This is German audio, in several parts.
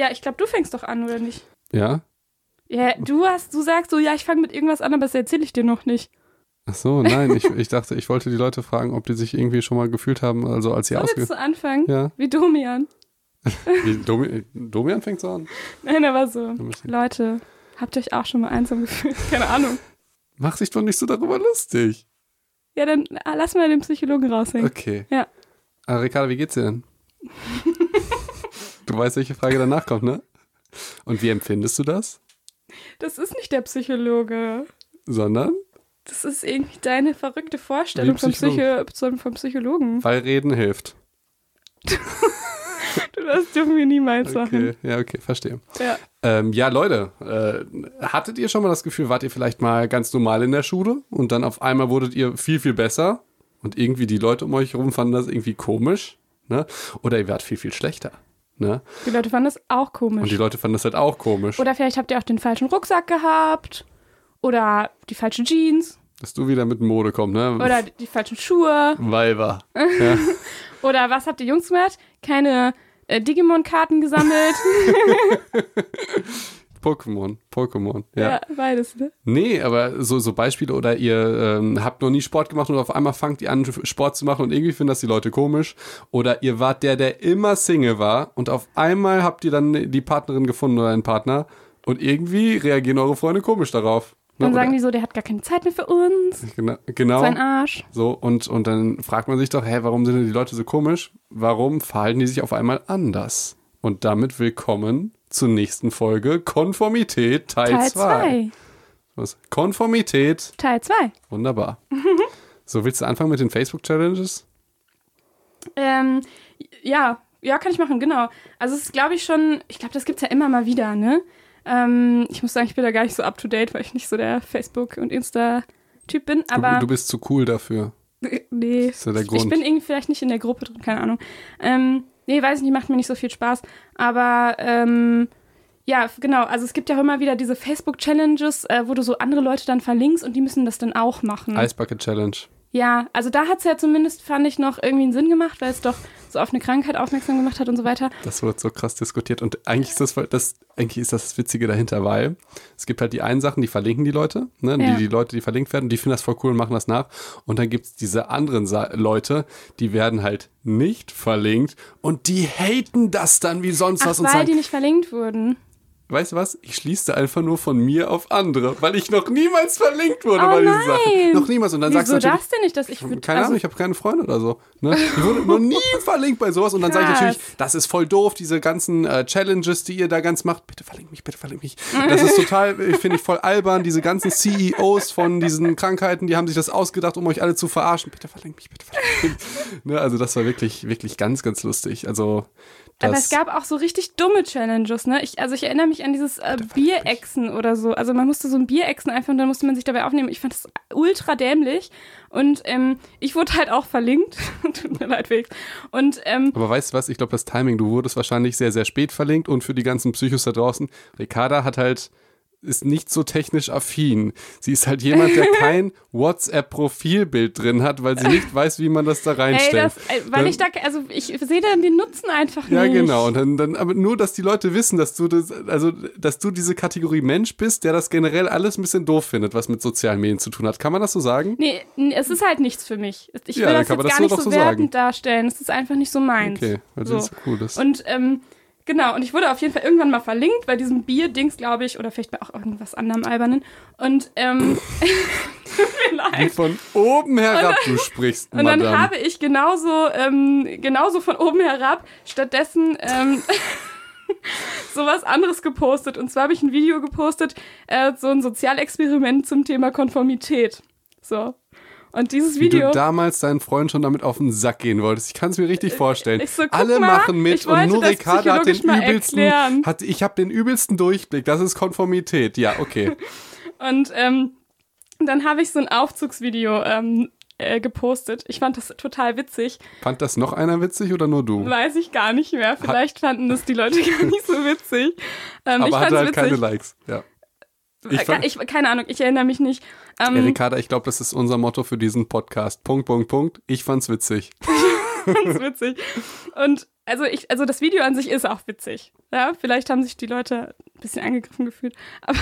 Ja, ich glaube, du fängst doch an, oder nicht? Ja? Ja, du hast, du sagst so, ja, ich fange mit irgendwas an, aber das erzähle ich dir noch nicht. Ach so, nein, ich, ich dachte, ich wollte die Leute fragen, ob die sich irgendwie schon mal gefühlt haben, also als sie ausge... willst du anfangen? Ja. Wie Domian. Wie, Domi Domian fängt so an. Nein, aber so. Leute, habt ihr euch auch schon mal einsam gefühlt? Keine Ahnung. Mach dich doch nicht so darüber lustig. Ja, dann ah, lass mal den Psychologen raushängen. Okay. Ja. Ah, Ricardo, wie geht's dir denn? du weißt, welche Frage danach kommt, ne? Und wie empfindest du das? Das ist nicht der Psychologe. Sondern, Das ist irgendwie deine verrückte Vorstellung vom. Psycho, vom Psychologen. weil Reden hilft. Du, das dürfen wir niemals machen. Okay, ja, okay, verstehe. Ja. Ähm, ja, Leute, äh, hattet ihr schon mal das Gefühl, wart ihr vielleicht mal ganz normal in der Schule und dann auf einmal wurdet ihr viel, viel besser und irgendwie die Leute um euch herum fanden das irgendwie komisch, ne? Oder ihr wart viel, viel schlechter, ne? Die Leute fanden das auch komisch. Und die Leute fanden das halt auch komisch, Oder vielleicht habt ihr auch den falschen Rucksack gehabt. Oder die falschen Jeans. dass du wieder mit Mode kommst, ne? Oder die falschen Schuhe. Weiber. Ja. Oder was habt ihr Jungs gemacht? Keine äh, Digimon-Karten gesammelt. Pokémon, Pokémon, ja. ja. beides, ne? Nee, aber so, so Beispiele oder ihr ähm, habt noch nie Sport gemacht und auf einmal fangt ihr an, Sport zu machen und irgendwie finden das die Leute komisch. Oder ihr wart der, der immer Single war und auf einmal habt ihr dann die Partnerin gefunden oder einen Partner und irgendwie reagieren eure Freunde komisch darauf. Ne? Dann sagen Oder- die so, der hat gar keine Zeit mehr für uns. Genau, genau. Sein Arsch. So, und, und dann fragt man sich doch, hä, warum sind denn die Leute so komisch? Warum verhalten die sich auf einmal anders? Und damit willkommen zur nächsten Folge Konformität Teil Teil 2. 2. Was? Konformität Teil 2. Wunderbar. so, willst du anfangen mit den Facebook-Challenges? Ähm, ja, ja, kann ich machen, genau. Also es ist, glaube ich, schon, ich glaube, das gibt's ja immer mal wieder, ne? Ähm, ich muss sagen, ich bin da gar nicht so up to date, weil ich nicht so der Facebook- und Insta-Typ bin, aber. du, du bist zu cool dafür. nee. ist ja der ich, Grund. ich bin irgendwie vielleicht nicht in der Gruppe drin, keine Ahnung. Ähm, nee, weiß ich nicht, macht mir nicht so viel Spaß. Aber ähm, ja, genau, also es gibt ja auch immer wieder diese Facebook-Challenges, äh, wo du so andere Leute dann verlinkst und die müssen das dann auch machen. Ice Bucket Challenge. Ja, also da hat es ja zumindest, fand ich, noch irgendwie einen Sinn gemacht, weil es doch so auf eine Krankheit aufmerksam gemacht hat und so weiter. Das wird so krass diskutiert. Und eigentlich ist das, das, eigentlich ist das, das Witzige dahinter, weil es gibt halt die einen Sachen, die verlinken die Leute, ne? Ja. die, die Leute, die verlinkt werden, die finden das voll cool und machen das nach. Und dann gibt es diese anderen Sa Leute, die werden halt nicht verlinkt und die haten das dann wie sonst Ach, was und weil sagen, die nicht verlinkt wurden. Weißt du was, ich schließe einfach nur von mir auf andere, weil ich noch niemals verlinkt wurde Oh bei diesen nein. Sachen. Noch niemals. Und dann sagst Wieso du natürlich, das denn nicht, dass ich würd- keine also, Ahnung, ich habe keine Freunde oder so. Ne? Ich wurde noch nie verlinkt bei sowas und dann sage ich natürlich, das ist voll doof, diese ganzen äh, Challenges, die ihr da ganz macht. Bitte verlinkt mich, bitte verlinkt mich. Das ist total, ich finde ich voll albern. Diese ganzen CEOs von diesen Krankheiten, die haben sich das ausgedacht, um euch alle zu verarschen. Bitte verlinkt mich, bitte verlinkt mich. ne? Also das war wirklich, wirklich ganz, ganz lustig. Also Aber es gab auch so richtig dumme Challenges, ne? Ich, also ich erinnere mich an dieses äh, Bierechsen oder so. Also man musste so ein Bierechsen einfach und dann musste man sich dabei aufnehmen. Ich fand das ultra dämlich. Und ähm, ich wurde halt auch verlinkt. Tut mir leid, Felix. Und ähm, aber weißt du was? Ich glaube, das Timing, du wurdest wahrscheinlich sehr, sehr spät verlinkt und für die ganzen Psychos da draußen, Ricarda hat halt, ist nicht so technisch affin. Sie ist halt jemand, der kein WhatsApp-Profilbild drin hat, weil sie nicht weiß, wie man das da ey, reinstellt. das, äh, weil Dann- ich da, also ich sehe dann den Nutzen einfach ja, nicht. genau. Und dann, dann, aber nur, dass die Leute wissen, dass du das, also, dass du diese Kategorie Mensch bist, der das generell alles ein bisschen doof findet, was mit sozialen Medien zu tun hat. Kann man das so sagen? Nee, es ist halt nichts für mich. Ich Ja, will dann das jetzt das gar so nicht so so wertend darstellen. Es ist einfach nicht so meins. Okay, weil so. das so cool ist. Und ähm, genau, und ich wurde auf jeden Fall irgendwann mal verlinkt bei diesem Bier-Dings, glaube ich, oder vielleicht bei auch irgendwas anderem Albernen. Und ähm, Wie von oben herab du sprichst, Und dann Madame. habe ich genauso, ähm, genauso von oben herab stattdessen ähm, sowas anderes gepostet. Und zwar habe ich ein Video gepostet, äh, so ein Sozialexperiment zum Thema Konformität. So. Und dieses Wie Video. du damals deinen Freund schon damit auf den Sack gehen wolltest. Ich kann es mir richtig vorstellen. ich so, Alle mal, machen mit ich und nur das Ricarda hat den übelsten. Hat, ich habe den übelsten Durchblick. Das ist Konformität. Ja, okay. Und ähm, dann habe ich so ein Aufzugsvideo ähm, äh, gepostet. Ich fand das total witzig. Fand das noch einer witzig oder nur du? Weiß ich gar nicht mehr. Vielleicht fanden das die Leute gar nicht so witzig. Ähm, ich Aber hatte fand's halt witzig. keine Likes. Ja. Ich Ich, fand- ich, keine Ahnung, ich erinnere mich nicht. Ähm, Ey, Ricarda, ich glaube, das ist unser Motto für diesen Podcast. Punkt, Punkt, Punkt. Ich fand's witzig. ganz witzig. Und also ich, also das Video an sich ist auch witzig. Ja, vielleicht haben sich die Leute ein bisschen angegriffen gefühlt. Aber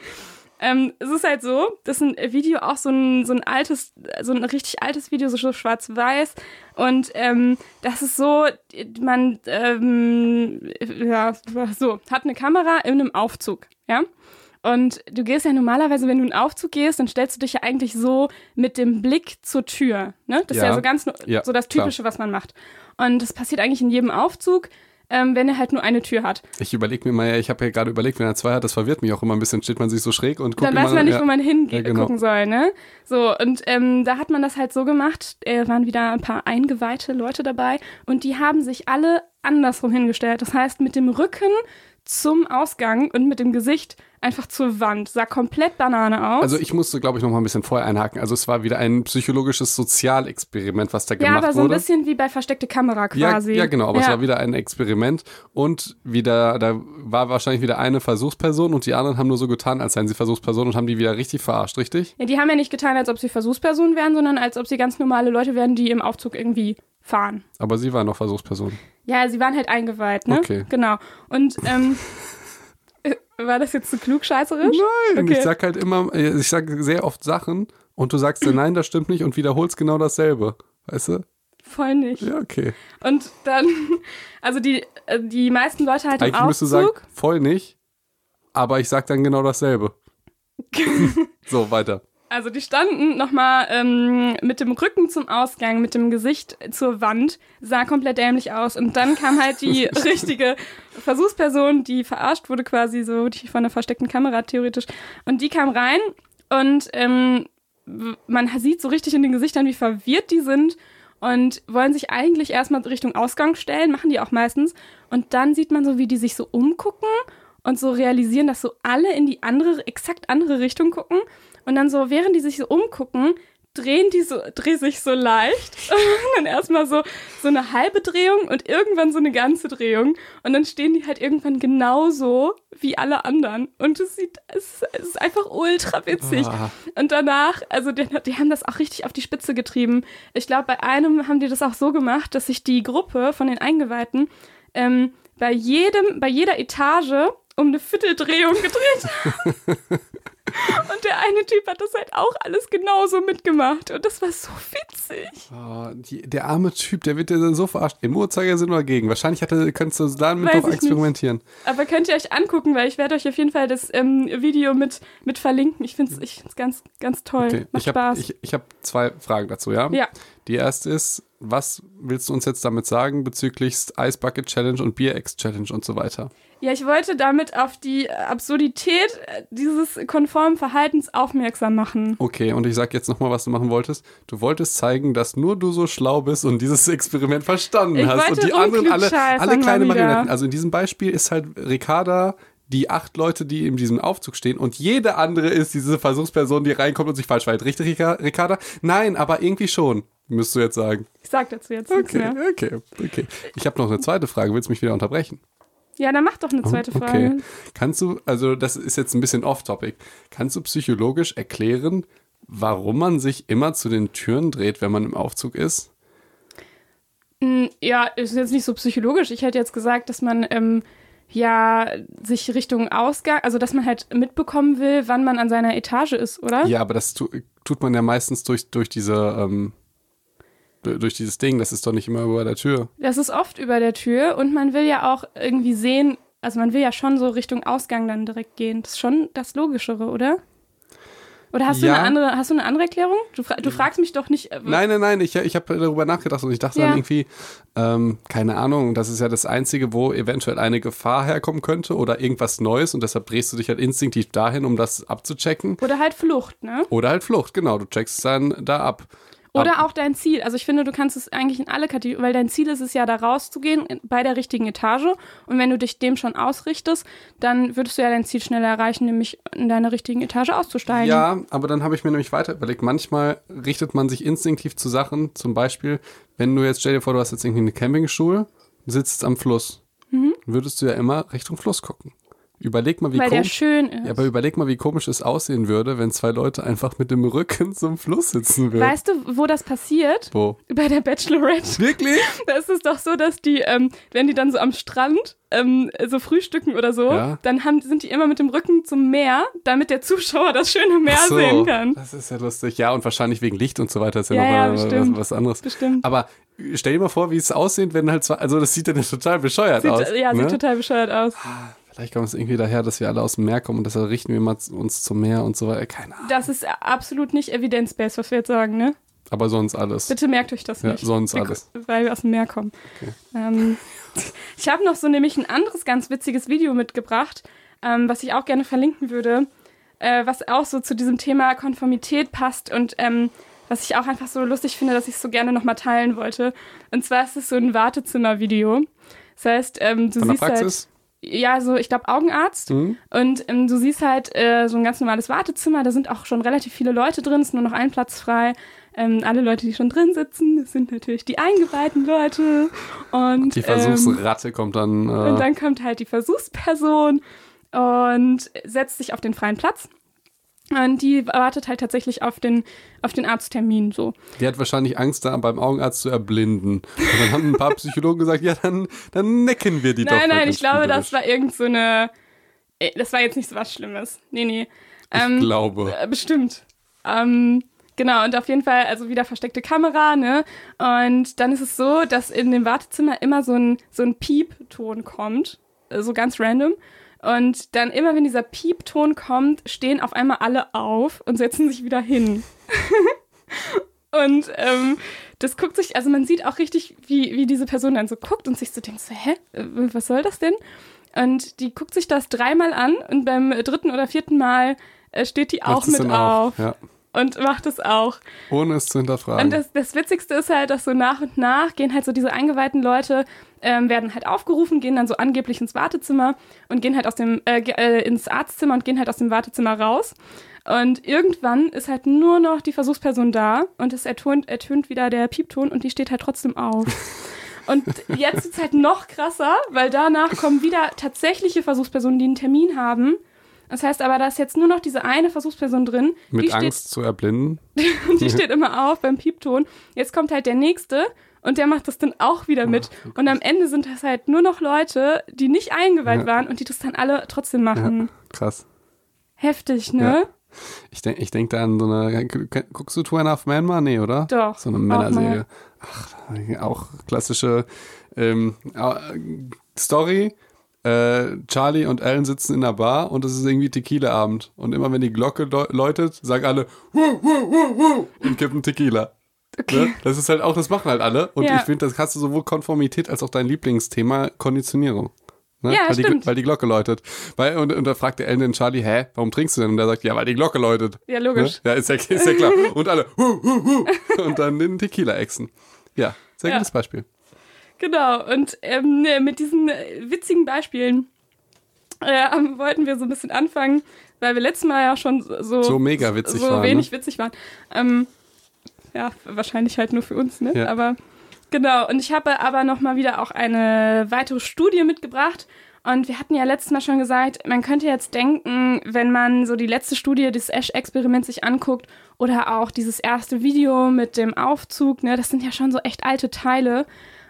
ähm, es ist halt so, dass ein Video auch so ein, so ein altes, so ein richtig altes Video, so schwarz-weiß. Und ähm, das ist so, man, ähm, ja, so, hat eine Kamera in einem Aufzug, ja. Und du gehst ja normalerweise, wenn du in einen Aufzug gehst, dann stellst du dich ja eigentlich so mit dem Blick zur Tür. Ne? Das Ja. ist ja so ganz Ja, so das klar. Typische, was man macht. Und das passiert eigentlich in jedem Aufzug, ähm, wenn er halt nur eine Tür hat. Ich überlege mir mal, ja, ich habe ja gerade überlegt, wenn er zwei hat, das verwirrt mich auch immer ein bisschen. Steht man sich so schräg und guckt Dann weiß man nicht, ja. wo man hingucken Ja, genau. soll, ne? So, und ähm, da hat man das halt so gemacht, äh, waren wieder ein paar eingeweihte Leute dabei und die haben sich alle andersrum hingestellt. Das heißt, mit dem Rücken zum Ausgang und mit dem Gesicht einfach zur Wand. Sah komplett Banane aus. Also ich musste, glaube ich, noch mal ein bisschen vorher einhaken. Also es war wieder ein psychologisches Sozialexperiment, was da ja, gemacht aber so ein wurde. bisschen wie bei versteckte Kamera Ja, quasi. ja, genau, aber es Ja. war wieder ein Experiment und wieder, da war wahrscheinlich wieder eine Versuchsperson und die anderen haben nur so getan, als seien sie Versuchspersonen und haben die wieder richtig verarscht, richtig? Ja, die haben ja nicht getan, als ob sie Versuchspersonen wären, sondern als ob sie ganz normale Leute wären, die im Aufzug irgendwie fahren. Aber sie waren noch Versuchspersonen. Ja, sie waren halt eingeweiht, ne? Okay. Genau. Und ähm, äh, war das jetzt zu klugscheißerisch? Nein, Okay. ich sag halt immer, äh, ich sag sehr oft Sachen und du sagst dir, nein, das stimmt nicht und wiederholst genau dasselbe. Weißt du? Voll nicht. Ja, okay. Und dann, also die, äh, die meisten Leute halt im Eigentlich müsstest du Aufzug. sagen, voll nicht, aber ich sag dann genau dasselbe. so, weiter. Also die standen nochmal ähm, mit dem Rücken zum Ausgang, mit dem Gesicht zur Wand, sah komplett dämlich aus. Und dann kam halt die richtige Versuchsperson, die verarscht wurde quasi so, die von der versteckten Kamera theoretisch. Und die kam rein und ähm, man sieht so richtig in den Gesichtern, wie verwirrt die sind und wollen sich eigentlich erstmal Richtung Ausgang stellen, machen die auch meistens. Und dann sieht man so, wie die sich so umgucken und so realisieren, dass so alle in die andere, exakt andere Richtung gucken. Und dann so, während die sich so umgucken, drehen die so, drehen sich so leicht. Und dann erstmal so, so eine halbe Drehung und irgendwann so eine ganze Drehung. Und dann stehen die halt irgendwann genauso wie alle anderen. Und es sieht, es, es ist einfach ultra witzig. Ah. Und danach, also die, die haben das auch richtig auf die Spitze getrieben. Ich glaube, bei einem haben die das auch so gemacht, dass sich die Gruppe von den Eingeweihten ähm, bei jedem, bei jeder Etage um eine Vierteldrehung gedreht hat. Und der eine Typ hat das halt auch alles genauso mitgemacht. Und das war so witzig. Oh, die, der arme Typ, der wird dann so verarscht. Im Uhrzeigersinn oder gegen? Wahrscheinlich hat er, könntest du damit Weiß ich experimentieren. Aber könnt ihr euch angucken, weil ich werde euch auf jeden Fall das ähm, Video mit, mit verlinken. Ich finde es ich find's ganz, ganz toll. Okay. Macht Ich habe Spaß. ich, ich hab zwei Fragen dazu, ja? ja. Die erste ist, was willst du uns jetzt damit sagen bezüglich Ice Bucket Challenge und Beer X Challenge und so weiter? ja, ich wollte damit auf die Absurdität dieses konformen Verhaltens aufmerksam machen. Okay, und ich sag jetzt nochmal, was du machen wolltest. Du wolltest zeigen, dass nur du so schlau bist und dieses Experiment verstanden Ich hast. Und die anderen alle, alle kleine. Marionetten. Also in diesem Beispiel ist halt Ricarda die acht Leute, die in diesem Aufzug stehen und jede andere ist diese Versuchsperson, die reinkommt und sich falsch verhält. Richtig, Rica- Ricarda? Nein, aber irgendwie schon, müsst du jetzt sagen. Ich sag dazu jetzt nichts Okay, mehr. okay, okay. Ich habe noch eine zweite Frage. Willst du mich wieder unterbrechen? Ja, dann mach doch eine zweite Frage. Okay. Kannst du, also das ist jetzt ein bisschen off-topic, kannst du psychologisch erklären, warum man sich immer zu den Türen dreht, wenn man im Aufzug ist? Mm, Ja, ist jetzt nicht so psychologisch. Ich hätte jetzt gesagt, dass man ähm, ja sich Richtung Ausgang, also dass man halt mitbekommen will, wann man an seiner Etage ist, oder? Ja, aber das tu, tut man ja meistens durch, durch diese, ähm, durch dieses Ding, das ist doch nicht immer über der Tür. Das ist oft über der Tür und man will ja auch irgendwie sehen, also man will ja schon so Richtung Ausgang dann direkt gehen. Das ist schon das Logischere, oder? Oder hast du Ja. eine andere, hast du eine andere Erklärung? Du, fra du fragst mich doch nicht. äh, Nein, nein, nein, ich, ich habe darüber nachgedacht und ich dachte Ja. dann irgendwie, ähm, keine Ahnung, das ist ja das Einzige, wo eventuell eine Gefahr herkommen könnte oder irgendwas Neues und deshalb drehst du dich halt instinktiv dahin, um das abzuchecken. Oder halt Flucht, ne? Oder halt Flucht, genau, du checkst dann da ab. Oder auch dein Ziel. Also ich finde, du kannst es eigentlich in alle Kategorien, weil dein Ziel ist es ja, da rauszugehen bei der richtigen Etage. Und wenn du dich dem schon ausrichtest, dann würdest du ja dein Ziel schneller erreichen, nämlich in deiner richtigen Etage auszusteigen. Ja, aber dann habe ich mir nämlich weiter überlegt, manchmal richtet man sich instinktiv zu Sachen, zum Beispiel, wenn du jetzt, stell dir vor, du hast jetzt irgendwie eine Campingstuhl, sitzt am Fluss, würdest du ja immer Richtung Fluss gucken. Überleg mal, wie weil der komisch. schön ist. Ja, aber überleg mal, wie komisch es aussehen würde, wenn zwei Leute einfach mit dem Rücken zum Fluss sitzen würden. weißt du, wo das passiert? Wo? Bei der Bachelorette. Wirklich? Da ist es doch so, dass die, ähm, wenn die dann so am Strand ähm, so frühstücken oder so, Ja. dann haben, sind die immer mit dem Rücken zum Meer, damit der Zuschauer das schöne Meer so, sehen kann. Das ist ja lustig. Ja, und wahrscheinlich wegen Licht und so weiter ist ja, Ja, ja, noch mal bestimmt. was, was anderes. Bestimmt. Aber stell dir mal vor, wie es aussehen, wenn halt zwei, also das sieht ja total bescheuert Sieht, aus. ja, ne? sieht total bescheuert aus. Vielleicht kommt es irgendwie daher, dass wir alle aus dem Meer kommen und deshalb richten wir mal uns zum Meer und so weiter. Keine Ahnung. Das ist absolut nicht evidence-based, was wir jetzt sagen, ne? Aber sonst alles. Bitte merkt euch das Ja, nicht. sonst Wir- alles. Weil wir aus dem Meer kommen. Ähm, ich habe noch so nämlich ein anderes ganz witziges Video mitgebracht, ähm, was ich auch gerne verlinken würde, äh, was auch so zu diesem Thema Konformität passt und ähm, was ich auch einfach so lustig finde, dass ich es so gerne nochmal teilen wollte. Und zwar ist es so ein Wartezimmer-Video. Das heißt, ähm, du Von siehst halt? Ja, so, ich glaube, Augenarzt. Mhm. Und ähm, du siehst halt äh, so ein ganz normales Wartezimmer. Da sind auch schon relativ viele Leute drin. Es ist nur noch ein Platz frei. Ähm, alle Leute, die schon drin sitzen, das sind natürlich die eingeweihten Leute. Und, Die ähm, Versuchsratte kommt dann. Äh, und dann kommt halt die Versuchsperson und setzt sich auf den freien Platz. Und die wartet halt tatsächlich auf den, auf den Arzttermin so. die hat wahrscheinlich Angst, da beim Augenarzt zu erblinden. Und dann haben ein paar Psychologen gesagt, ja, dann, dann necken wir die doch. Nein, mal nein, ganz ich glaube, das war irgend so eine. äh, Das war jetzt nicht so was Schlimmes. Nee, nee. Ich Ähm, glaube. Äh, Bestimmt. Ähm, genau, und auf jeden Fall, also wieder versteckte Kamera, ne? Und dann ist es so, dass in dem Wartezimmer immer so ein, so ein Piepton kommt, äh, so ganz random. Und dann immer, wenn dieser Piepton kommt, stehen auf einmal alle auf und setzen sich wieder hin. und ähm, das guckt sich, also man sieht auch richtig, wie, wie diese Person dann so guckt und sich so denkt, so, hä, was soll das denn? Und die guckt sich das dreimal an und beim dritten oder vierten Mal äh, steht die auch mit dann auf Ja. Und macht es auch. Ohne es zu hinterfragen. Und das, das Witzigste ist halt, dass so nach und nach gehen halt so diese eingeweihten Leute, ähm, werden halt aufgerufen, gehen dann so angeblich ins Wartezimmer und gehen halt aus dem, äh, äh, ins Arztzimmer und gehen halt aus dem Wartezimmer raus. Und irgendwann ist halt nur noch die Versuchsperson da und es ertönt, ertönt wieder der Piepton und die steht halt trotzdem auf. Und jetzt ist es halt noch krasser, weil danach kommen wieder tatsächliche Versuchspersonen, die einen Termin haben. Das heißt aber, da ist jetzt nur noch diese eine Versuchsperson drin. Mit die steht Angst zu erblinden. und die steht immer auf beim Piepton. Jetzt kommt halt der nächste und der macht das dann auch wieder mit. Und am Ende sind das halt nur noch Leute, die nicht eingeweiht Ja. waren und die das dann alle trotzdem machen. Krass. Heftig, ne? Ich denke ich denk da an so eine. Guckst du Two and a Half Men mal? Nee, oder? Doch, So eine Männerserie. Ach, auch klassische ähm, äh, Story. Äh, Charlie und Ellen sitzen in der Bar und es ist irgendwie Tequila-Abend. Und immer wenn die Glocke läu- läutet, sagen alle Wuh, wuh, wuh, wuh, und kippen Tequila. Ne? Das ist halt auch, das machen halt alle. Und Ja. ich finde, das hast du sowohl Konformität als auch dein Lieblingsthema Konditionierung. Ne? Ja, weil, die, stimmt. weil die Glocke läutet. Weil, und, und da fragt der Ellen den Charlie, hä, warum trinkst du denn? Und der sagt, ja, weil die Glocke läutet. Ja, logisch. Ne? Ja, ist ja, ist ja klar. Und alle, hu, hu, hu. und dann den Tequila-Echsen. Ja, sehr Ja. gutes Beispiel. Genau, und ähm, ne, mit diesen äh, witzigen Beispielen äh, wollten wir so ein bisschen anfangen, weil wir letztes Mal ja schon so, So mega witzig so waren, wenig ne? witzig waren. Ähm, ja, wahrscheinlich halt nur für uns, ne? Ja. Aber genau, und ich habe aber noch mal wieder auch eine weitere Studie mitgebracht. Und wir hatten ja letztes Mal schon gesagt, man könnte jetzt denken, wenn man so die letzte Studie des Ash-Experiments sich anguckt oder auch dieses erste Video mit dem Aufzug, ne, das sind ja schon so echt alte Teile.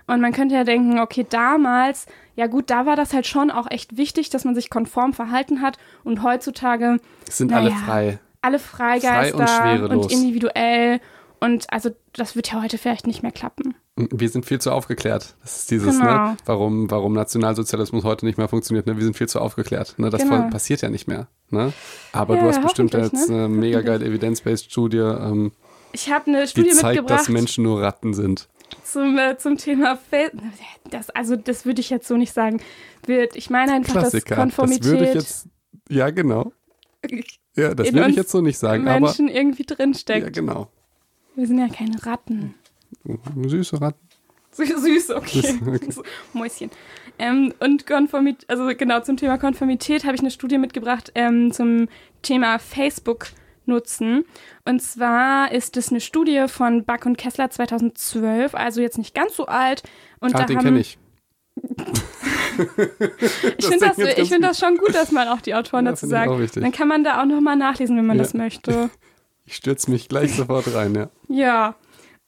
Und man könnte ja denken, okay, damals, ja gut, da war das halt schon auch echt wichtig, dass man sich konform verhalten hat. Und heutzutage sind Naja. alle frei. alle Freigeister Frei und und individuell. Und also das wird ja heute vielleicht nicht mehr klappen. Wir sind viel zu aufgeklärt. Das ist dieses, Genau. ne, warum, warum Nationalsozialismus heute nicht mehr funktioniert. Ne? Wir sind viel zu aufgeklärt. Ne? Das Genau. passiert ja nicht mehr. Ne? Aber Ja, du hast bestimmt jetzt ne? eine mega geile Evidence-Based Studie, ähm, Ich habe eine die Studie zeigt, mitgebracht dass Menschen nur Ratten sind. Zum, äh, zum Thema Fa das Also das würde ich jetzt so nicht sagen. Wird, ich meine einfach, dass Klassiker. Konformität Das würde ich jetzt, ja genau. Ja, das würde ich jetzt so nicht sagen, Menschen irgendwie aber, ja drinsteckt. genau. Wir sind ja keine Ratten. Süße Ratten. Süß, okay. Süß, okay. So, Mäuschen. Ähm, und Konformität, also genau zum Thema Konformität habe ich eine Studie mitgebracht ähm, zum Thema Facebook nutzen. Und zwar ist es eine Studie von Buck und Kessler 2012, also jetzt nicht ganz so alt. Und Ah, da den kenne ich. ich finde das, ich find das schon gut, dass man auch die Autoren Ja, dazu sagt. Dann kann man da auch nochmal nachlesen, wenn man Ja. das möchte. Ich stürze mich gleich sofort rein, ja. Ja,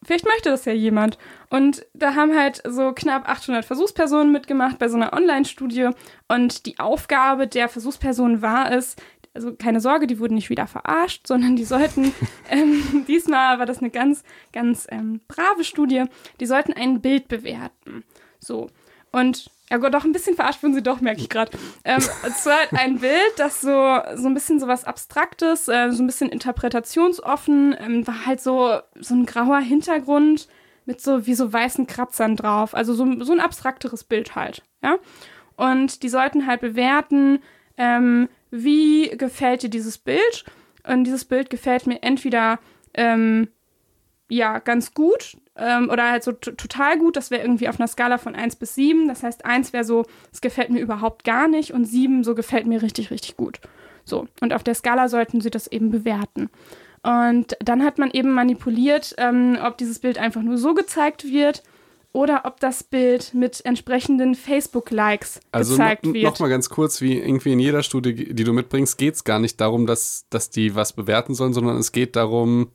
vielleicht möchte das ja jemand. Und da haben halt so knapp 800 Versuchspersonen mitgemacht bei so einer Online-Studie. Und die Aufgabe der Versuchspersonen war es, also keine Sorge, die wurden nicht wieder verarscht, sondern die sollten, ähm, diesmal war das eine ganz, ganz ähm, brave Studie, die sollten ein Bild bewerten. So. Und ja Gott, doch ein bisschen verarscht wurden sie doch, merke ich gerade. Ähm, es war halt ein Bild, das so, so ein bisschen so was Abstraktes, äh, so ein bisschen interpretationsoffen, ähm, war halt so, so ein grauer Hintergrund mit so wie so weißen Kratzern drauf. Also so, so ein abstrakteres Bild halt, ja. Und die sollten halt bewerten, ähm, wie gefällt dir dieses Bild? Und dieses Bild gefällt mir entweder ähm, ja ganz gut ähm, oder halt so total gut. Das wäre irgendwie auf einer Skala von 1 bis 7. Das heißt, 1 wäre so, es gefällt mir überhaupt gar nicht und 7 so gefällt mir richtig, richtig gut. So, und auf der Skala sollten sie das eben bewerten. Und dann hat man eben manipuliert, ähm, ob dieses Bild einfach nur so gezeigt wird oder ob das Bild mit entsprechenden Facebook-Likes Also gezeigt wird. noch mal ganz kurz, wie irgendwie in jeder Studie, die du mitbringst, geht es gar nicht darum, dass, dass die was bewerten sollen, sondern es geht darum,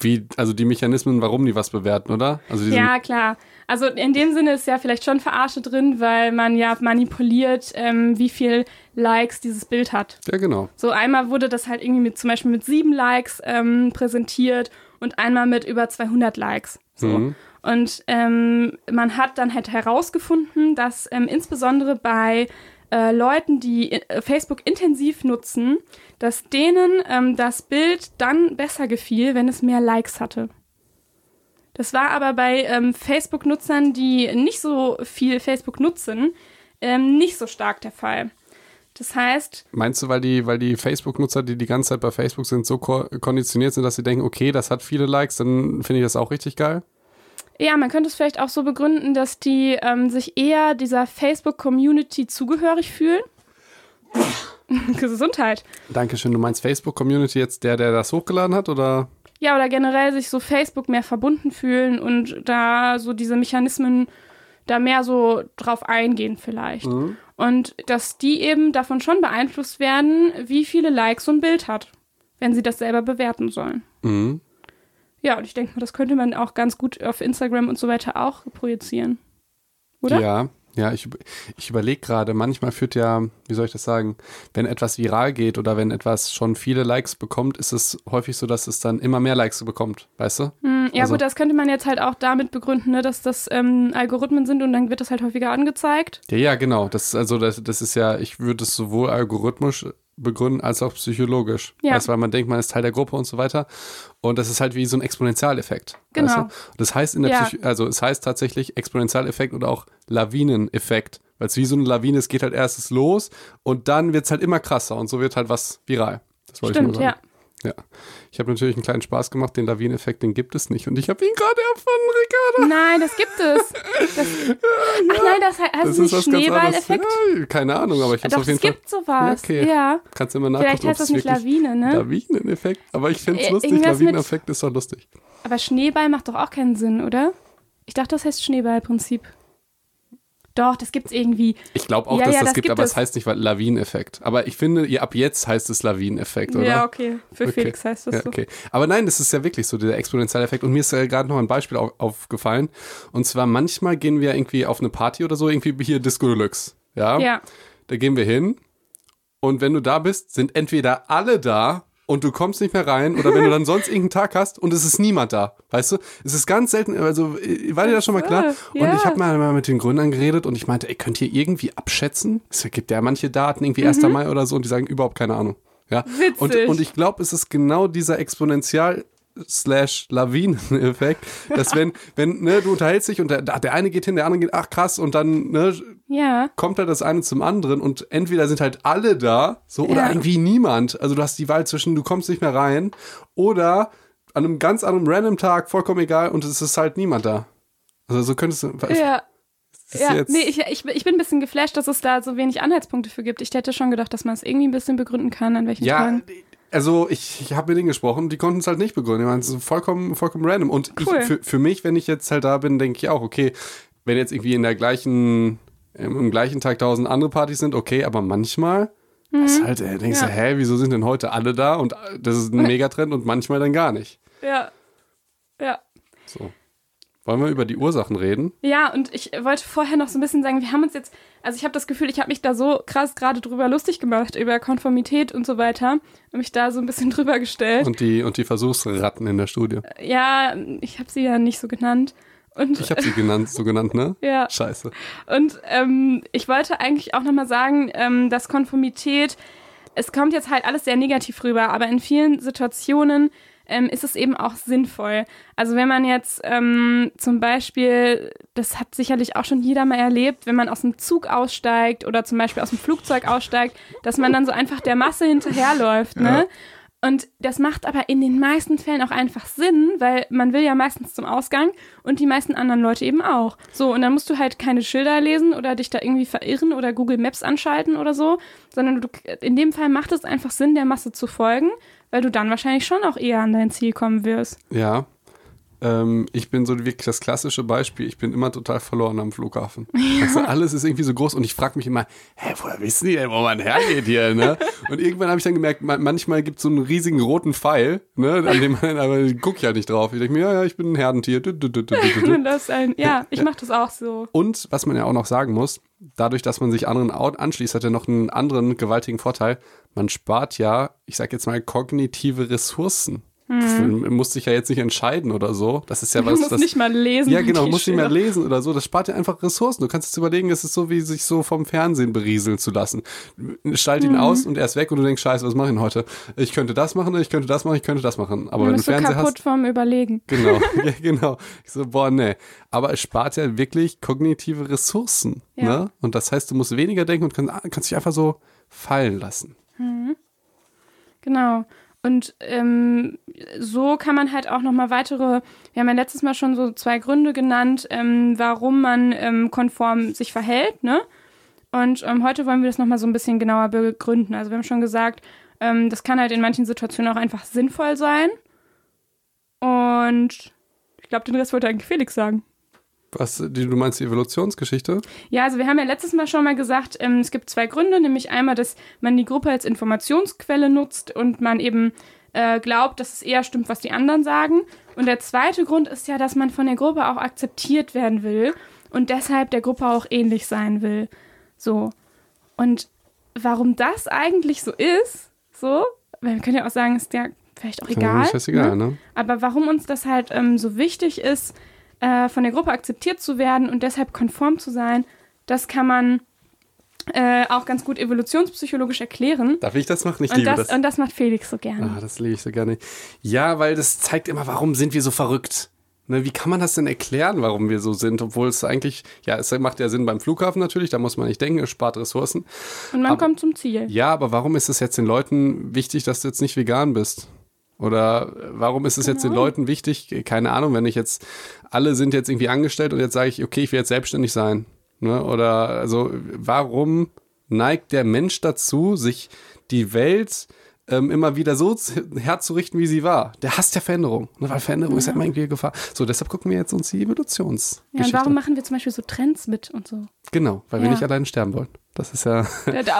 wie, also die Mechanismen, warum die was bewerten, oder? Also Ja, klar. Also in dem Sinne ist ja vielleicht schon Verarsche drin, weil man ja manipuliert, ähm, wie viel Likes dieses Bild hat. ja, genau. So einmal wurde das halt irgendwie mit zum Beispiel mit sieben Likes ähm, präsentiert und einmal mit über 200 Likes. So. Mhm. Und ähm, man hat dann halt herausgefunden, dass ähm, insbesondere bei äh, Leuten, die äh, Facebook intensiv nutzen, dass denen ähm, das Bild dann besser gefiel, wenn es mehr Likes hatte. Das war aber bei ähm, Facebook-Nutzern, die nicht so viel Facebook nutzen, ähm, nicht so stark der Fall. Das heißt, Meinst du, weil die, weil die Facebook-Nutzer, die die ganze Zeit bei Facebook sind, so ko konditioniert sind, dass sie denken, okay, das hat viele Likes, dann finde ich das auch richtig geil? Ja, man könnte es vielleicht auch so begründen, dass die ähm, sich eher dieser Facebook-Community zugehörig fühlen. Gesundheit. Dankeschön. Du meinst Facebook-Community jetzt der, der das hochgeladen hat, oder? Ja, oder generell sich so Facebook mehr verbunden fühlen und da so diese Mechanismen da mehr so drauf eingehen vielleicht. Und dass die eben davon schon beeinflusst werden, wie viele Likes so ein Bild hat, wenn sie das selber bewerten sollen. Mhm. Ja, und ich denke mal, das könnte man auch ganz gut auf Instagram und so weiter auch projizieren. Oder? Ja, ja, ich, ich überlege gerade, manchmal führt ja, wie soll ich das sagen, wenn etwas viral geht oder wenn etwas schon viele Likes bekommt, ist es häufig so, dass es dann immer mehr Likes bekommt, weißt du? Hm, Ja, Also- gut, das könnte man jetzt halt auch damit begründen, ne, dass das ähm, Algorithmen sind und dann wird das halt häufiger angezeigt. Ja, ja, genau. Das, also das, das ist ja, ich würde es sowohl algorithmisch begründen als auch psychologisch. Ja. Weißt, weil man denkt, man ist Teil der Gruppe und so weiter. Und das ist halt wie so ein Exponentialeffekt. Genau. Weißt du? Das heißt in der Ja. Psycho also es heißt tatsächlich Exponentialeffekt oder auch Lawineneffekt. Weil es wie so eine Lawine, es geht halt erstes los und dann wird es halt immer krasser und so wird halt was viral. Das wollte ich Stimmt, nur ja. sagen. Ja. Ich habe natürlich einen kleinen Spaß gemacht, den Lawineneffekt, den gibt es nicht. Und ich habe ihn gerade erfunden, Ricardo. Nein, das gibt es. Das, ach nein, das heißt, du nicht Schneeballeffekt? Ja, keine Ahnung, aber ich habe es auf jeden es Fall. gibt sowas. Ja, okay. Ja. Kannst du immer nachgucken, Vielleicht heißt das es nicht Lawine, ne? Lawineneffekt. Aber ich finde es Äh, lustig. irgendwas mit- Lawineneffekt ist doch lustig. Aber Schneeball macht doch auch keinen Sinn, oder? Ich dachte, das heißt Schneeballprinzip. Doch, das gibt's irgendwie. Ich glaube auch, Ja, dass ja, das, das gibt, gibt aber es es. heißt nicht weil- Lawineneffekt. Aber ich finde, ja, ab jetzt heißt es Lawineneffekt, oder? Ja, okay. Für Okay. Felix heißt das Ja, so. okay. Aber nein, das ist ja wirklich so, dieser Exponentialeffekt. Und mir ist äh, gerade noch ein Beispiel au aufgefallen. Und zwar manchmal gehen wir irgendwie auf eine Party oder so, irgendwie hier Disco Deluxe. Ja? Ja. Da gehen wir hin. Und wenn du da bist, sind entweder alle da und du kommst nicht mehr rein oder wenn du dann sonst irgendeinen Tag hast und es ist niemand da. Weißt du? Es ist ganz selten, also äh, war dir das schon mal klar? Und ja. ich habe mal, mal mit den Gründern geredet und ich meinte, ey, könnt ihr irgendwie abschätzen? Es gibt ja manche Daten, irgendwie 1. Mai oder so und die sagen überhaupt keine Ahnung. Ja? Witzig. Und, und ich glaube, es ist genau dieser Exponential slash Lawineneffekt, dass wenn, wenn, ne, du unterhältst dich und der, der eine geht hin, der andere geht, ach krass, und dann, ne, Ja. kommt halt das eine zum anderen und entweder sind halt alle da, so, oder Ja. irgendwie niemand. Also du hast die Wahl zwischen, du kommst nicht mehr rein, oder an einem ganz anderen random Tag, vollkommen egal, und es ist halt niemand da. Also so könntest du. Ja. ist Ja, nee, ich, ich, ich bin ein bisschen geflasht, dass es da so wenig Anhaltspunkte für gibt. Ich hätte schon gedacht, dass man es irgendwie ein bisschen begründen kann, an welchen Ja, Tagen. also ich, ich habe mit denen gesprochen, die konnten es halt nicht begründen. Die waren so vollkommen, vollkommen random. Und Cool. ich, für, für mich, wenn ich jetzt halt da bin, denke ich auch, okay, wenn jetzt irgendwie in der gleichen im, im gleichen Tag tausend andere Partys sind, okay, aber manchmal mhm. ist halt, äh, denkst Ja. du, hä, wieso sind denn heute alle da? Und äh, das ist ein Megatrend und manchmal dann gar nicht. Ja. Ja. So. Wollen wir über die Ursachen reden? Ja, und ich wollte vorher noch so ein bisschen sagen, wir haben uns jetzt, also ich habe das Gefühl, ich habe mich da so krass gerade drüber lustig gemacht, über Konformität und so weiter, und mich da so ein bisschen drüber gestellt. Und die, und die Versuchsratten in der Studie. ja, ich habe sie ja nicht so genannt. Und, Ich habe sie genannt, so genannt, ne? ja, Scheiße. und ähm, ich wollte eigentlich auch nochmal sagen, ähm, dass Konformität, es kommt jetzt halt alles sehr negativ rüber, aber in vielen Situationen ähm, ist es eben auch sinnvoll. Also wenn man jetzt ähm, zum Beispiel, das hat sicherlich auch schon jeder mal erlebt, wenn man aus dem Zug aussteigt oder zum Beispiel aus dem Flugzeug aussteigt, dass man dann so einfach der Masse hinterherläuft, ne? Und das macht aber in den meisten Fällen auch einfach Sinn, weil man will ja meistens zum Ausgang und die meisten anderen Leute eben auch. So, und dann musst du halt keine Schilder lesen oder dich da irgendwie verirren oder Google Maps anschalten oder so, sondern du, in dem Fall macht es einfach Sinn, der Masse zu folgen, weil du dann wahrscheinlich schon auch eher an dein Ziel kommen wirst. Ja. Ähm, ich bin so wirklich das klassische Beispiel. Ich bin immer total verloren am Flughafen. Also alles ist irgendwie so groß und ich frage mich immer, hä, woher wissen die denn, wo man hergeht hier, ne? Und irgendwann habe ich dann gemerkt, man, manchmal gibt es so einen riesigen roten Pfeil, ne, an dem man, aber ich gucke ja nicht drauf. Ich denke mir, ja, ja, ich bin ein Herdentier. Du, du, du. Das ein, ja, ich mache das auch so. Und was man ja auch noch sagen muss, dadurch, dass man sich anderen anschließt, hat er noch einen anderen gewaltigen Vorteil. Man spart ja, ich sag jetzt mal, kognitive Ressourcen. Man muss sich ja jetzt nicht entscheiden oder so. Das ist ja Du was, musst das. nicht mal lesen. ja, genau, musst nicht mehr lesen oder so. Das spart dir einfach Ressourcen. Du kannst jetzt überlegen, es ist so wie sich so vom Fernsehen berieseln zu lassen. Schalt Mhm. ihn aus und er ist weg und du denkst, scheiße, was mache ich denn heute? Ich könnte das machen, ich könnte das machen, ich könnte das machen. Aber wenn du bist du Fernseher kaputt hast, vom Überlegen. Genau, ja, genau. Ich so, boah, nee. Aber es spart ja wirklich kognitive Ressourcen. Ja. Ne? Und das heißt, du musst weniger denken und kannst, kannst dich einfach so fallen lassen. Genau. Und ähm, so kann man halt auch nochmal weitere, wir haben ja letztes Mal schon so zwei Gründe genannt, ähm, warum man ähm, konform sich verhält, ne? Und ähm, heute wollen wir das nochmal so ein bisschen genauer begründen. Also wir haben schon gesagt, ähm, das kann halt in manchen Situationen auch einfach sinnvoll sein. Und ich glaube, den Rest wollte eigentlich Felix sagen. Was, die, du meinst die Evolutionsgeschichte? Ja, also wir haben ja letztes Mal schon mal gesagt, ähm, es gibt zwei Gründe, nämlich einmal, dass man die Gruppe als Informationsquelle nutzt und man eben äh, glaubt, dass es eher stimmt, was die anderen sagen. Und der zweite Grund ist ja, dass man von der Gruppe auch akzeptiert werden will und deshalb der Gruppe auch ähnlich sein will. So. Und warum das eigentlich so ist, so, weil wir können ja auch sagen, ist ja vielleicht auch egal. Ist egal, ne? ne? Aber warum uns das halt ähm, so wichtig ist, äh, von der Gruppe akzeptiert zu werden und deshalb konform zu sein, das kann man äh, auch ganz gut evolutionspsychologisch erklären. Darf ich das machen? Ich Und liebe das, das. und das macht Felix so gerne. Ah, das liebe ich so gerne. Ja, weil das zeigt immer, warum sind wir so verrückt? Ne, wie kann man das denn erklären, warum wir so sind? Obwohl es eigentlich, ja, es macht ja Sinn beim Flughafen natürlich, da muss man nicht denken, es spart Ressourcen. Und man aber- kommt zum Ziel. Ja, aber warum ist es jetzt den Leuten wichtig, dass du jetzt nicht vegan bist? Oder warum ist es jetzt den Leuten wichtig? Keine Ahnung, wenn ich jetzt, alle sind jetzt irgendwie angestellt und jetzt sage ich, okay, ich will jetzt selbstständig sein. Ne? Oder also, warum neigt der Mensch dazu, sich die Welt ähm, immer wieder so herzurichten, wie sie war? Der hasst ja Veränderung. Ne? Weil Veränderung ist ja immer irgendwie Gefahr. So, deshalb gucken wir jetzt uns die Evolutionsgeschichte Ja, und warum machen wir zum Beispiel so Trends mit und so? Genau, weil wir Ja. nicht alleine sterben wollen. Das ist ja.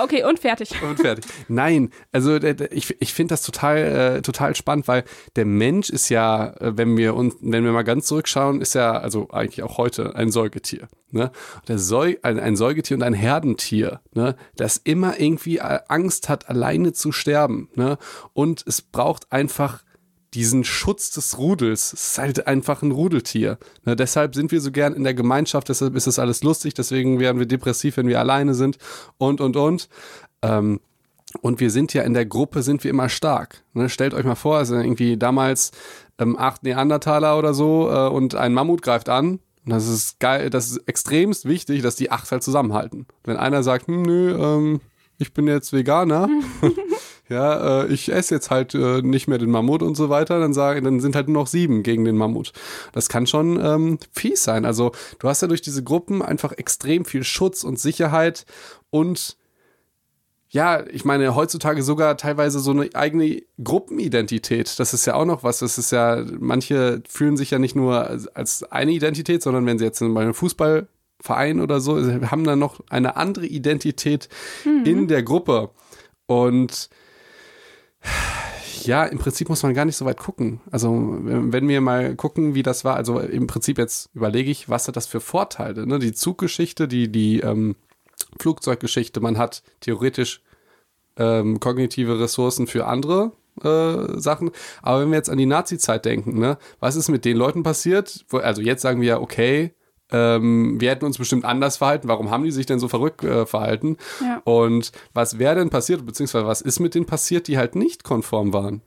Okay, und fertig. Und fertig. Nein, also ich, ich finde das total, äh, total spannend, weil der Mensch ist ja, äh, wenn wir uns, wenn wir mal ganz zurückschauen, ist ja, also eigentlich auch heute ein Säugetier. Ne? Der Säu ein, ein Säugetier und ein Herdentier, ne? das immer irgendwie äh, Angst hat, alleine zu sterben. Ne? Und es braucht einfach diesen Schutz des Rudels. Es ist halt einfach ein Rudeltier. Ne, deshalb sind wir so gern in der Gemeinschaft, deshalb ist es alles lustig, deswegen werden wir depressiv, wenn wir alleine sind und, und, und. Ähm, und wir sind ja in der Gruppe, sind wir immer stark. Ne, stellt euch mal vor, also irgendwie damals ähm, acht Neandertaler oder so äh, und ein Mammut greift an. Und das ist geil, das ist extremst wichtig, dass die acht halt zusammenhalten. Wenn einer sagt, hm, nö, ähm, ich bin jetzt Veganer, ja, äh, ich esse jetzt halt äh, nicht mehr den Mammut und so weiter, dann sagen, dann sind halt nur noch sieben gegen den Mammut. Das kann schon ähm, fies sein. Also du hast ja durch diese Gruppen einfach extrem viel Schutz und Sicherheit und ja, ich meine, heutzutage sogar teilweise so eine eigene Gruppenidentität. Das ist ja auch noch was. Das ist ja, manche fühlen sich ja nicht nur als, eine Identität, sondern wenn sie jetzt bei einem Fußball Verein oder so, haben dann noch eine andere Identität in der Gruppe. Und ja, im Prinzip muss man gar nicht so weit gucken. Also, wenn wir mal gucken, wie das war, also im Prinzip jetzt überlege ich, was hat das für Vorteile? Ne? Die Zuggeschichte, die, die ähm, Flugzeuggeschichte, man hat theoretisch ähm, kognitive Ressourcen für andere äh, Sachen. Aber wenn wir jetzt an die Nazi-Zeit denken, ne, was ist mit den Leuten passiert? Also jetzt sagen wir ja, okay, ähm, wir hätten uns bestimmt anders verhalten. Warum haben die sich denn so verrückt äh, verhalten? Ja. Und was wäre denn passiert, beziehungsweise was ist mit denen passiert, die halt nicht konform waren?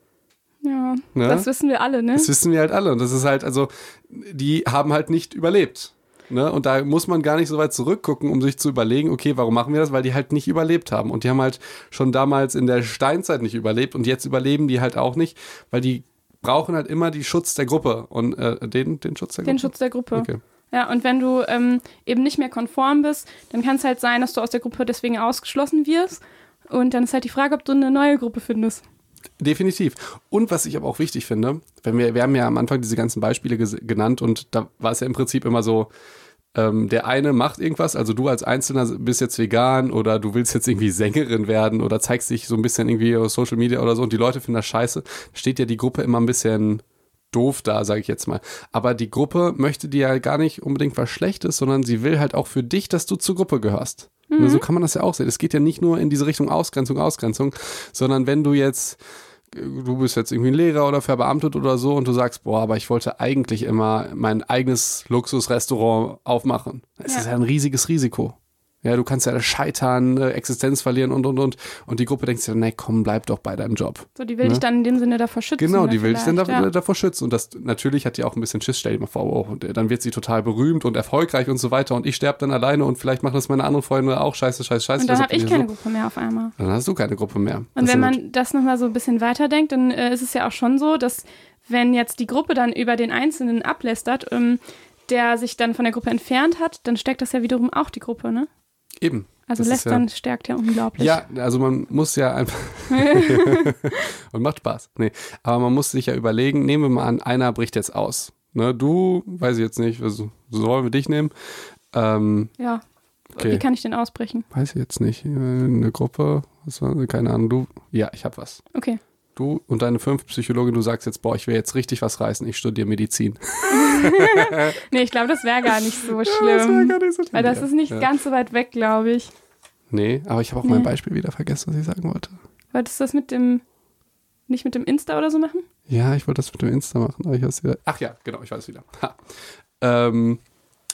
Ja, Ne? das wissen wir alle, ne? Das wissen wir halt alle. Und das ist halt, also, die haben halt nicht überlebt. Ne? Und da muss man gar nicht so weit zurückgucken, um sich zu überlegen, okay, warum machen wir das? Weil die halt nicht überlebt haben. Und die haben halt schon damals in der Steinzeit nicht überlebt und jetzt überleben die halt auch nicht, weil die brauchen halt immer die Schutz der Gruppe. Und äh, den, den Schutz der Gruppe? Den Schutz der Gruppe. Okay. Ja, und wenn du ähm, eben nicht mehr konform bist, dann kann es halt sein, dass du aus der Gruppe deswegen ausgeschlossen wirst. Und dann ist halt die Frage, ob du eine neue Gruppe findest. Definitiv. Und was ich aber auch wichtig finde, wenn wir, wir haben ja am Anfang diese ganzen Beispiele genannt und da war es ja im Prinzip immer so, ähm, der eine macht irgendwas, also du als Einzelner bist jetzt vegan oder du willst jetzt irgendwie Sängerin werden oder zeigst dich so ein bisschen irgendwie auf Social Media oder so und die Leute finden das scheiße, steht ja die Gruppe immer ein bisschen doof da, sage ich jetzt mal. Aber die Gruppe möchte dir ja gar nicht unbedingt was Schlechtes, sondern sie will halt auch für dich, dass du zur Gruppe gehörst. Ne, So kann man das ja auch sehen. Es geht ja nicht nur in diese Richtung Ausgrenzung, Ausgrenzung, sondern wenn du jetzt du bist jetzt irgendwie ein Lehrer oder verbeamtet oder so und du sagst, boah, aber ich wollte eigentlich immer mein eigenes Luxusrestaurant aufmachen. Das Ja. ist ja ein riesiges Risiko. Ja, du kannst ja scheitern, äh, Existenz verlieren und und und. Und die Gruppe denkt sich, nee, komm, bleib doch bei deinem Job. So, die will Ne? dich dann in dem Sinne davor schützen. Genau, ne, die will dich dann da, ja. davor schützen. Und das natürlich hat die auch ein bisschen Schiss, stell dir mal vor, oh, und, dann wird sie total berühmt und erfolgreich und so weiter. Und ich sterbe dann alleine und vielleicht machen das meine anderen Freunde auch scheiße, scheiße, scheiße. Und dann Deshalb habe ich keine so, Gruppe mehr auf einmal. Dann hast du keine Gruppe mehr. Und Das wenn man das nochmal so ein bisschen weiterdenkt, dann äh, ist es ja auch schon so, dass wenn jetzt die Gruppe dann über den Einzelnen ablästert, ähm, der sich dann von der Gruppe entfernt hat, dann stärkt das ja wiederum auch die Gruppe, ne? Eben. Also Das ist ja- Lästern stärkt ja unglaublich. Ja, also man muss ja einfach. und macht Spaß. Nee. Aber man muss sich ja überlegen, nehmen wir mal an, einer bricht jetzt aus. Ne, du, weiß ich jetzt nicht, also, sollen wir dich nehmen? Ähm, Ja. Okay. Wie kann ich denn ausbrechen? weiß ich jetzt nicht. Äh, Eine Gruppe, was war, keine Ahnung, du. Ja, ich hab was. Okay. Du und deine fünf Psychologin, du sagst jetzt, boah, ich will jetzt richtig was reißen, ich studiere Medizin. Nee, ich glaube, das wäre gar nicht so Das schlimm. gar nicht so schlimm. weil das Ja. ist nicht ja. ganz so weit weg, glaube ich. Nee, aber ich habe auch Nee. mein Beispiel wieder vergessen, was ich sagen wollte. Wolltest du das mit dem, nicht mit dem Insta oder so machen? Ja, ich wollte das mit dem Insta machen, aber ich weiß wieder. Ach ja, genau, ich weiß wieder. Ha. Ähm,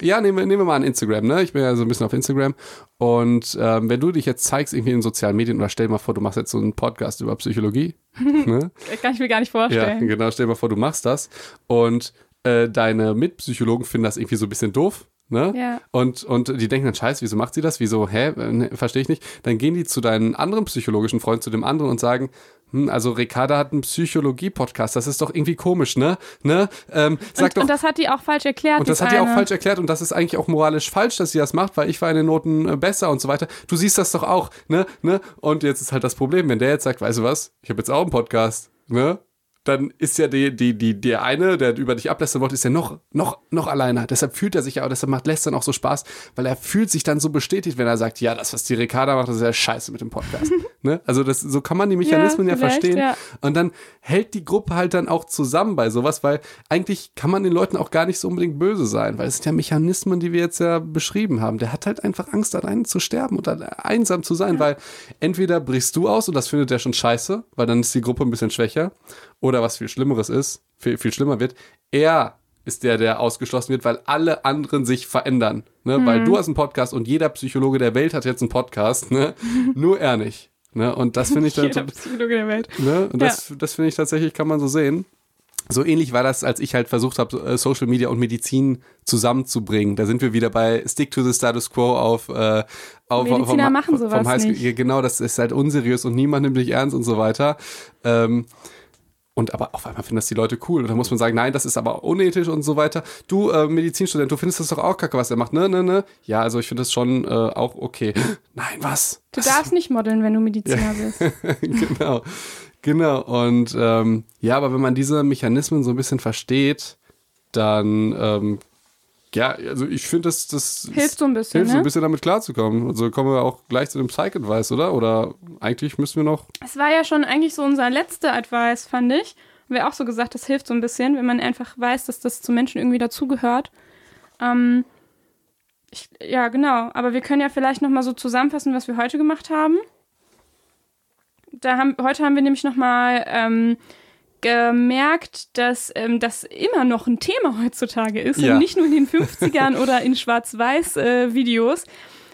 ja, nehmen wir, nehmen wir mal an Instagram, ne? Ich bin ja so ein bisschen auf Instagram. Und ähm, wenn du dich jetzt zeigst, irgendwie in sozialen Medien, oder stell dir mal vor, du machst jetzt so einen Podcast über Psychologie. ne? Kann ich mir gar nicht Ja, vorstellen. genau, stell dir mal vor, du machst das. Und äh, deine Mitpsychologen finden das irgendwie so ein bisschen doof. Ne? Ja. Und, und die denken dann, scheiße, wieso macht sie das? Wieso, hä? Äh, ne, Verstehe ich nicht. Dann gehen die zu deinen anderen psychologischen Freunden, zu dem anderen und sagen, hm, also Ricarda hat einen Psychologie-Podcast, das ist doch irgendwie komisch, ne? ne? Ähm, sag Und, doch, und das hat die auch falsch erklärt. und das hat die auch falsch erklärt und das ist eigentlich auch moralisch falsch, dass sie das macht, weil ich war in den Noten äh, besser und so weiter. Du siehst das doch auch, ne? ne? Und jetzt ist halt das Problem, wenn der jetzt sagt, weißt du was, ich habe jetzt auch einen Podcast, ne? Dann ist ja die, die, die, der eine, der über dich ablästern wollte, ist ja noch, noch, noch alleiner. Deshalb fühlt er sich ja, deshalb macht Lästern auch so Spaß, weil er fühlt sich dann so bestätigt, wenn er sagt, ja, das, was die Ricarda macht, das ist ja scheiße mit dem Podcast. ne? Also das, so kann man die Mechanismen ja, vielleicht, verstehen. ja. Und dann hält die Gruppe halt dann auch zusammen bei sowas, weil eigentlich kann man den Leuten auch gar nicht so unbedingt böse sein, weil es sind ja Mechanismen, die wir jetzt ja beschrieben haben. Der hat halt einfach Angst, allein zu sterben und einsam zu sein, weil entweder brichst du aus und das findet er schon scheiße, weil dann ist die Gruppe ein bisschen schwächer. Oder was viel Schlimmeres ist, viel, viel schlimmer wird, er ist der, der ausgeschlossen wird, weil alle anderen sich verändern. Ne? Weil du hast einen Podcast und jeder Psychologe der Welt hat jetzt einen Podcast, ne? nur er nicht. Ne? Und das finde ich dann Jeder Psychologe der Welt. Ne? Und das, das finde ich tatsächlich, kann man so sehen. So ähnlich war das, als ich halt versucht habe, äh, Social Media und Medizin zusammenzubringen. Da sind wir wieder bei Stick to the Status Quo auf, äh, auf Mediziner vom, machen sowas Highschool- nicht. Ja, Genau, das ist halt unseriös und niemand nimmt dich ernst und so weiter. Ähm, und aber auf einmal finden das die Leute cool. Und da muss man sagen, nein, das ist aber unethisch und so weiter. Du, äh, Medizinstudent, du findest das doch auch kacke, was er macht, ne, ne, ne? Ja, also ich finde das schon äh, auch okay. Nein, was? Du darfst nicht modeln, wenn du Mediziner bist. genau, genau. Und ähm, ja, aber wenn man diese Mechanismen so ein bisschen versteht, dann ähm, Ja, also ich finde, das, das Hilft so ein bisschen, hilft so ein ne? bisschen damit klarzukommen. Also kommen wir auch gleich zu dem Psych-Advice, oder? Oder eigentlich müssen wir noch. Es war ja schon eigentlich so unser letzter Advice, fand ich. Wir auch so gesagt, das hilft so ein bisschen, wenn man einfach weiß, dass das zu Menschen irgendwie dazugehört. Ähm, ich, ja, genau. Aber wir können ja vielleicht noch mal so zusammenfassen, was wir heute gemacht haben. Da haben heute haben wir nämlich noch mal ähm, gemerkt, dass ähm, das immer noch ein Thema heutzutage ist Ja. und nicht nur in den 50ern oder in Schwarz-Weiß-Videos,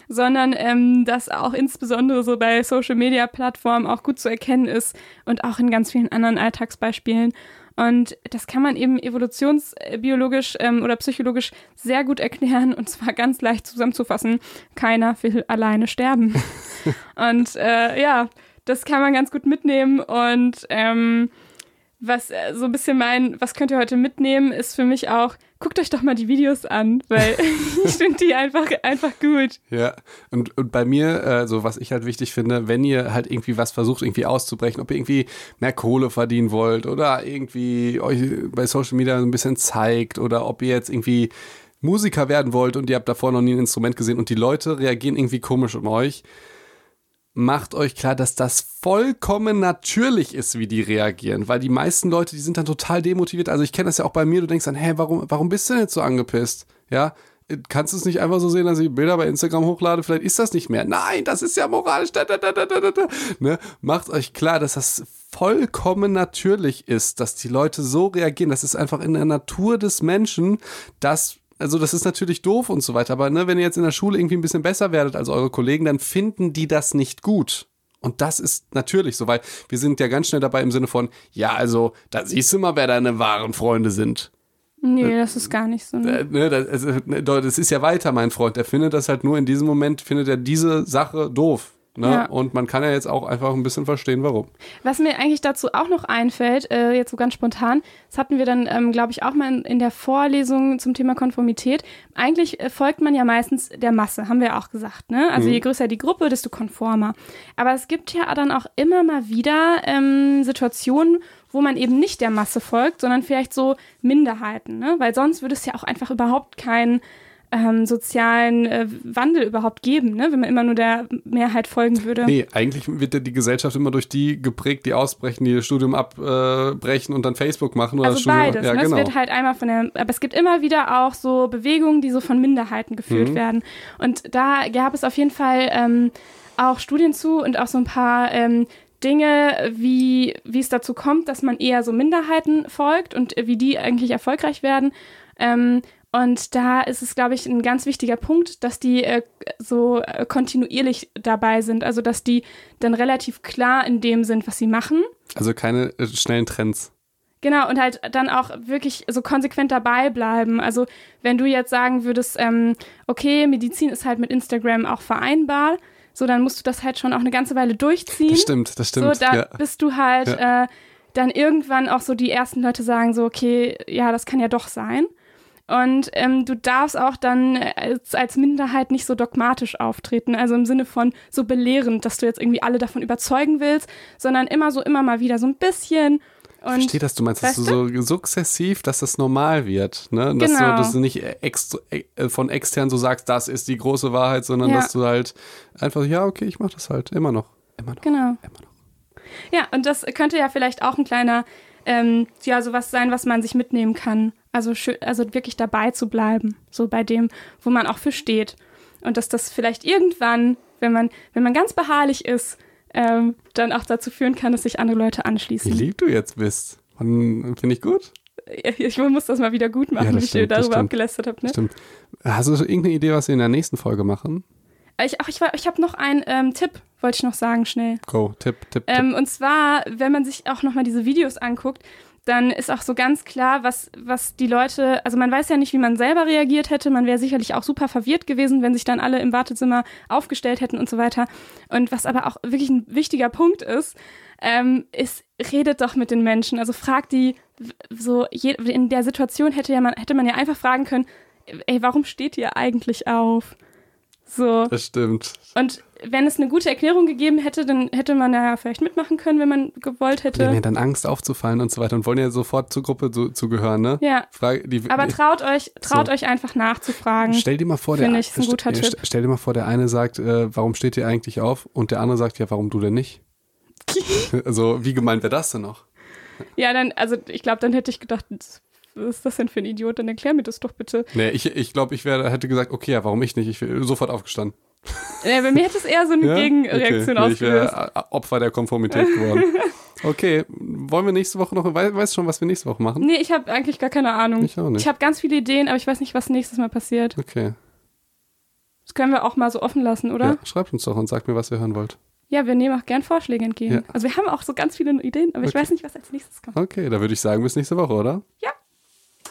sondern ähm, das auch insbesondere so bei Social-Media-Plattformen auch gut zu erkennen ist und auch in ganz vielen anderen Alltagsbeispielen. Und das kann man eben evolutionsbiologisch ähm, oder psychologisch sehr gut erklären und zwar ganz leicht zusammenzufassen. Keiner will alleine sterben. und äh, ja, das kann man ganz gut mitnehmen und ähm, was äh, so ein bisschen mein, was könnt ihr heute mitnehmen, ist für mich auch, guckt euch doch mal die Videos an, weil ich finde die einfach, einfach gut. Ja, und, und bei mir, äh, so was ich halt wichtig finde, wenn ihr halt irgendwie was versucht, irgendwie auszubrechen, ob ihr irgendwie mehr Kohle verdienen wollt oder irgendwie euch bei Social Media so ein bisschen zeigt oder ob ihr jetzt irgendwie Musiker werden wollt und ihr habt davor noch nie ein Instrument gesehen und die Leute reagieren irgendwie komisch um euch, macht euch klar, dass das vollkommen natürlich ist, wie die reagieren, weil die meisten Leute, die sind dann total demotiviert. Also ich kenne das ja auch bei mir, du denkst dann, hä, warum, warum bist du denn jetzt so angepisst? Ja, kannst du es nicht einfach so sehen, dass ich Bilder bei Instagram hochlade? Vielleicht ist das nicht mehr. Nein, das ist ja moralisch. Da, da, da, da, da, da. Ne? Macht euch klar, dass das vollkommen natürlich ist, dass die Leute so reagieren. Das ist einfach in der Natur des Menschen, dass also das ist natürlich doof und so weiter, aber ne, wenn ihr jetzt in der Schule irgendwie ein bisschen besser werdet als eure Kollegen, dann finden die das nicht gut. Und das ist natürlich so, weil wir sind ja ganz schnell dabei im Sinne von, ja, also, da siehst du mal, wer deine wahren Freunde sind. Nee, das ist gar nicht so. Ne? Äh, ne, das, also, ne, das ist ja weiter, mein Freund. Der findet das halt nur in diesem Moment, findet er diese Sache doof. Ne? Ja. Und man kann ja jetzt auch einfach ein bisschen verstehen, warum. Was mir eigentlich dazu auch noch einfällt, äh, jetzt so ganz spontan, das hatten wir dann, ähm, glaube ich, auch mal in, in der Vorlesung zum Thema Konformität. Eigentlich äh, folgt man ja meistens der Masse, haben wir ja auch gesagt. Ne? Also je größer die Gruppe, desto konformer. Aber es gibt ja dann auch immer mal wieder ähm, Situationen, wo man eben nicht der Masse folgt, sondern vielleicht so Minderheiten. Ne? Weil sonst würde es ja auch einfach überhaupt keinen ähm, sozialen äh, Wandel überhaupt geben, ne? wenn man immer nur der Mehrheit folgen würde. Nee, eigentlich wird ja die Gesellschaft immer durch die geprägt, die ausbrechen, die das Studium abbrechen und dann Facebook machen oder das Also Studium. beides. ja, ne? genau. Es wird halt einmal von der, aber es gibt immer wieder auch so Bewegungen, die so von Minderheiten Mhm. geführt werden. Und da gab es auf jeden Fall ähm, auch Studien zu und auch so ein paar ähm, Dinge, wie, wie es dazu kommt, dass man eher so Minderheiten folgt und wie die eigentlich erfolgreich werden. Ähm, und da ist es, glaube ich, ein ganz wichtiger Punkt, dass die äh, so äh, kontinuierlich dabei sind. Also, dass die dann relativ klar in dem sind, was sie machen. also keine äh, schnellen Trends. Genau, und halt dann auch wirklich so konsequent dabei bleiben. Also, wenn du jetzt sagen würdest, ähm, okay, Medizin ist halt mit Instagram auch vereinbar, so dann musst du das halt schon auch eine ganze Weile durchziehen. Das stimmt, das stimmt. So, da ja. bist du halt äh, dann irgendwann auch so die ersten Leute sagen, so, okay, ja, das kann ja doch sein. Und ähm, du darfst auch dann als, als Minderheit nicht so dogmatisch auftreten, also im Sinne von so belehrend, dass du jetzt irgendwie alle davon überzeugen willst, sondern immer so, immer mal wieder so ein bisschen. Ich Und verstehe, dass du meinst, dass du so sukzessiv, dass das normal wird. Ne? Dass, Genau. du, dass du nicht ex, äh, von extern so sagst, das ist die große Wahrheit, sondern Ja. dass du halt einfach, ja, okay, ich mach das halt immer noch. Immer noch. Genau. Immer noch. Ja, und das könnte ja vielleicht auch ein kleiner, ähm, ja, sowas sein, was man sich mitnehmen kann. Also, schön, also wirklich dabei zu bleiben, so bei dem, wo man auch für steht. Und dass das vielleicht irgendwann, wenn man, wenn man ganz beharrlich ist, ähm, dann auch dazu führen kann, dass sich andere Leute Wie anschließen. lieb du jetzt bist. Finde ich gut. Ich, ich muss das mal wieder gut machen, Ja, wie ich stimmt, darüber abgelästert habe. Ne? Stimmt. Hast du irgendeine Idee, was wir in der nächsten Folge machen? Ich, ach, ich, war- ich habe noch einen ähm, Tipp, wollte ich noch sagen, schnell. Go, Tipp, Tipp, Tipp. Ähm, und zwar, wenn man sich auch nochmal diese Videos anguckt, dann ist auch so ganz klar, was, was die Leute, also man weiß ja nicht, wie man selber reagiert hätte. Man wäre sicherlich auch super verwirrt gewesen, wenn sich dann alle im Wartezimmer aufgestellt hätten und so weiter. Und was aber auch wirklich ein wichtiger Punkt ist, ähm, ist, redet doch mit den Menschen. Also fragt die, so, je, in der Situation hätte, ja man, hätte man ja einfach fragen können, ey, warum steht ihr eigentlich auf? So. das stimmt. Und wenn es eine gute Erklärung gegeben hätte, dann hätte man ja vielleicht mitmachen können, wenn man gewollt Die haben ja hätte. dann Angst aufzufallen und so weiter und wollen ja sofort zur Gruppe zu, zugehören, ne? Ja. Frage, die, Aber traut euch, traut So. euch einfach nachzufragen. Stell dir mal vor, der, ich, ein guter st- Tipp. stell dir mal vor, der eine sagt, äh, warum steht ihr eigentlich auf? Und der andere sagt, ja, warum du denn nicht? also, wie gemeint wäre das denn noch? Ja, dann, also ich glaube, dann hätte ich gedacht, was ist das denn für ein Idiot? Dann erklär mir das doch bitte. Nee, ich, ich glaube, ich wär, hätte gesagt, okay, ja, warum ich nicht? Ich wäre sofort aufgestanden. Ja, bei mir hätte es eher so eine Ja? Gegenreaktion okay. nee, Ich ausgelöst. wäre äh, Opfer der Konformität geworden. Okay, wollen wir nächste Woche noch, wei- weißt du schon, was wir nächste Woche machen? Nee, ich habe eigentlich gar keine Ahnung. Ich auch nicht. Ich habe ganz viele Ideen, aber ich weiß nicht, was nächstes Mal passiert. Okay, Das können wir auch mal so offen lassen, oder? ja, schreibt uns doch und sagt mir, was ihr hören wollt. Ja, wir nehmen auch gern Vorschläge entgegen. Ja. Also wir haben auch so ganz viele Ideen, aber ich Okay. weiß nicht, was als nächstes kommt. Okay, da würde ich sagen, bis nächste Woche, oder? Ja.